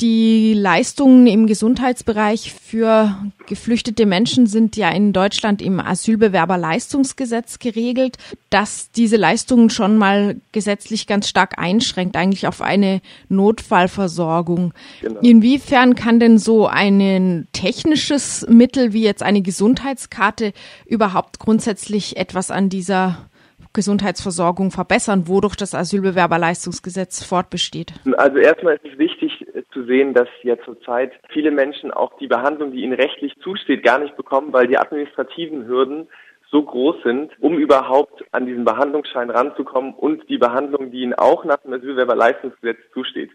Die Leistungen im Gesundheitsbereich für geflüchtete Menschen sind ja in Deutschland im Asylbewerberleistungsgesetz geregelt, dass diese Leistungen schon mal gesetzlich ganz stark einschränkt, eigentlich auf eine Notfallversorgung. Genau. Inwiefern kann denn so ein technisches Mittel wie jetzt eine Gesundheitskarte überhaupt grundsätzlich etwas an dieser Gesundheitsversorgung verbessern, wodurch das Asylbewerberleistungsgesetz fortbesteht? Also erstmal ist es wichtig sehen, dass ja zurzeit viele Menschen auch die Behandlung, die ihnen rechtlich zusteht, gar nicht bekommen, weil die administrativen Hürden so groß sind, um überhaupt an diesen Behandlungsschein ranzukommen und die Behandlung, die ihnen auch nach dem Asylbewerberleistungsgesetz zusteht.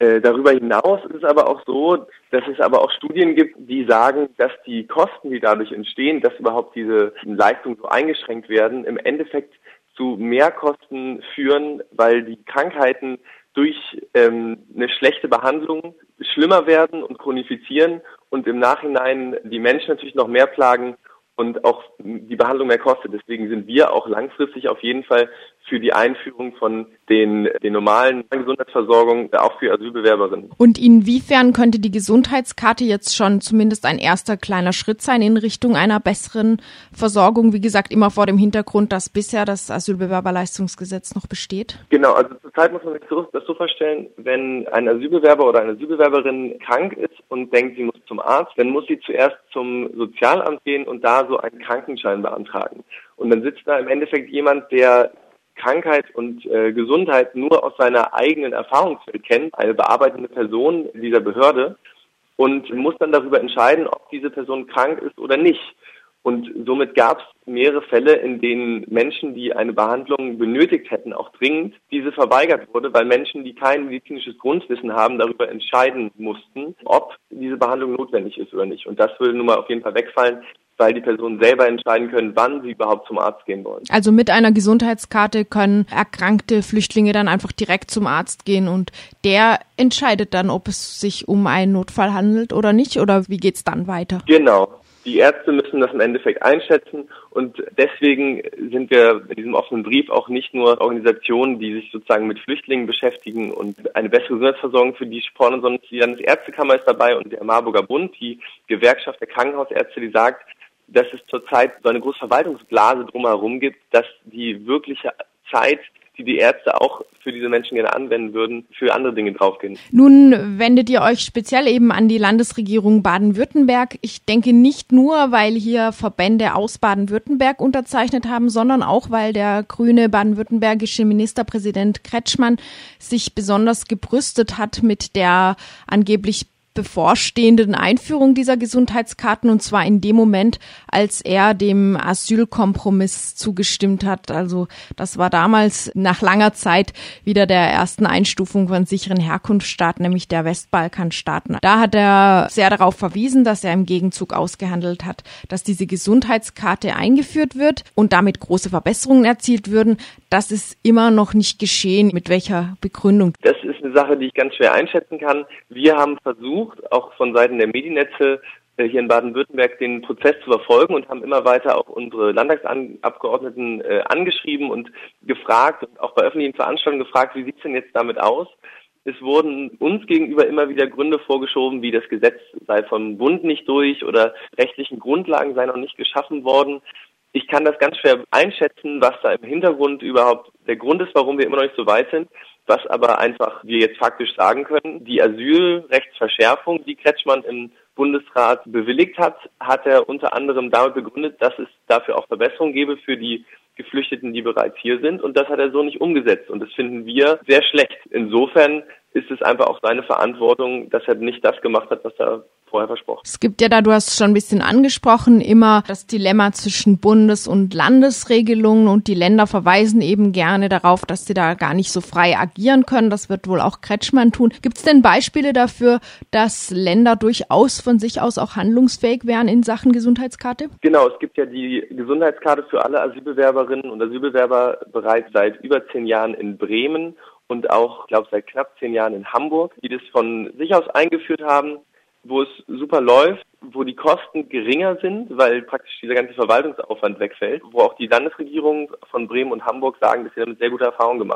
Äh, darüber hinaus ist es aber auch so, dass es aber auch Studien gibt, die sagen, dass die Kosten, die dadurch entstehen, dass überhaupt diese Leistungen so eingeschränkt werden, im Endeffekt zu Mehrkosten führen, weil die Krankheiten durch ähm, eine schlechte Behandlung schlimmer werden und chronifizieren und im Nachhinein die Menschen natürlich noch mehr plagen und auch die Behandlung mehr kostet. Deswegen sind wir auch langfristig auf jeden Fall für die Einführung von den, den normalen Gesundheitsversorgung, auch für Asylbewerberinnen. Und inwiefern könnte die Gesundheitskarte jetzt schon zumindest ein erster kleiner Schritt sein in Richtung einer besseren Versorgung? Wie gesagt, immer vor dem Hintergrund, dass bisher das Asylbewerberleistungsgesetz noch besteht? Genau, also zurzeit muss man sich das so vorstellen, wenn ein Asylbewerber oder eine Asylbewerberin krank ist und denkt, sie muss zum Arzt, dann muss sie zuerst zum Sozialamt gehen und da so einen Krankenschein beantragen. Und dann sitzt da im Endeffekt jemand, der Krankheit und äh, Gesundheit nur aus seiner eigenen Erfahrungswelt kennt, eine bearbeitende Person dieser Behörde und muss dann darüber entscheiden, ob diese Person krank ist oder nicht. Und somit gab es mehrere Fälle, in denen Menschen, die eine Behandlung benötigt hätten, auch dringend, diese verweigert wurde, weil Menschen, die kein medizinisches Grundwissen haben, darüber entscheiden mussten, ob diese Behandlung notwendig ist oder nicht. Und das würde nun mal auf jeden Fall wegfallen, weil die Personen selber entscheiden können, wann sie überhaupt zum Arzt gehen wollen. Also mit einer Gesundheitskarte können erkrankte Flüchtlinge dann einfach direkt zum Arzt gehen und der entscheidet dann, ob es sich um einen Notfall handelt oder nicht oder wie geht's dann weiter? Genau. Die Ärzte müssen das im Endeffekt einschätzen und deswegen sind wir in diesem offenen Brief auch nicht nur Organisationen, die sich sozusagen mit Flüchtlingen beschäftigen und eine bessere Gesundheitsversorgung für die spornen, sondern die Landesärztekammer ist dabei und der Marburger Bund, die Gewerkschaft der Krankenhausärzte, die sagt, dass es zurzeit so eine große Verwaltungsblase drumherum gibt, dass die wirkliche Zeit die die Ärzte auch für diese Menschen gerne anwenden würden, für andere Dinge draufgehen. Nun wendet ihr euch speziell eben an die Landesregierung Baden-Württemberg. Ich denke nicht nur, weil hier Verbände aus Baden-Württemberg unterzeichnet haben, sondern auch, weil der grüne baden-württembergische Ministerpräsident Kretschmann sich besonders gebrüstet hat mit der angeblich bevorstehenden Einführung dieser Gesundheitskarten und zwar in dem Moment, als er dem Asylkompromiss zugestimmt hat. Also das war damals nach langer Zeit wieder der ersten Einstufung von sicheren Herkunftsstaaten, nämlich der Westbalkanstaaten. Da hat er sehr darauf verwiesen, dass er im Gegenzug ausgehandelt hat, dass diese Gesundheitskarte eingeführt wird und damit große Verbesserungen erzielt würden. Das ist immer noch nicht geschehen. Mit welcher Begründung? Das ist eine Sache, die ich ganz schwer einschätzen kann. Wir haben versucht, auch von Seiten der Mediennetze äh, hier in Baden-Württemberg den Prozess zu verfolgen und haben immer weiter auch unsere Landtagsabgeordneten äh, angeschrieben und gefragt und auch bei öffentlichen Veranstaltungen gefragt, wie sieht's denn jetzt damit aus? Es wurden uns gegenüber immer wieder Gründe vorgeschoben, wie das Gesetz sei vom Bund nicht durch oder rechtlichen Grundlagen sei noch nicht geschaffen worden. Ich kann das ganz schwer einschätzen, was da im Hintergrund überhaupt der Grund ist, warum wir immer noch nicht so weit sind. Was aber einfach wir jetzt faktisch sagen können, die Asylrechtsverschärfung, die Kretschmann im Bundesrat bewilligt hat, hat er unter anderem damit begründet, dass es dafür auch Verbesserungen gäbe für die Geflüchteten, die bereits hier sind. Und das hat er so nicht umgesetzt. Und das finden wir sehr schlecht. Insofern ist es einfach auch seine Verantwortung, dass er nicht das gemacht hat, was er vorher versprochen. Es gibt ja da, du hast es schon ein bisschen angesprochen, immer das Dilemma zwischen Bundes- und Landesregelungen und die Länder verweisen eben gerne darauf, dass sie da gar nicht so frei agieren können. Das wird wohl auch Kretschmann tun. Gibt es denn Beispiele dafür, dass Länder durchaus von sich aus auch handlungsfähig wären in Sachen Gesundheitskarte? Genau, es gibt ja die Gesundheitskarte für alle Asylbewerberinnen und Asylbewerber bereits seit über zehn Jahren in Bremen und auch, ich glaube, seit knapp zehn Jahren in Hamburg, die das von sich aus eingeführt haben, wo es super läuft, wo die Kosten geringer sind, weil praktisch dieser ganze Verwaltungsaufwand wegfällt, wo auch die Landesregierungen von Bremen und Hamburg sagen, dass sie damit sehr gute Erfahrungen gemacht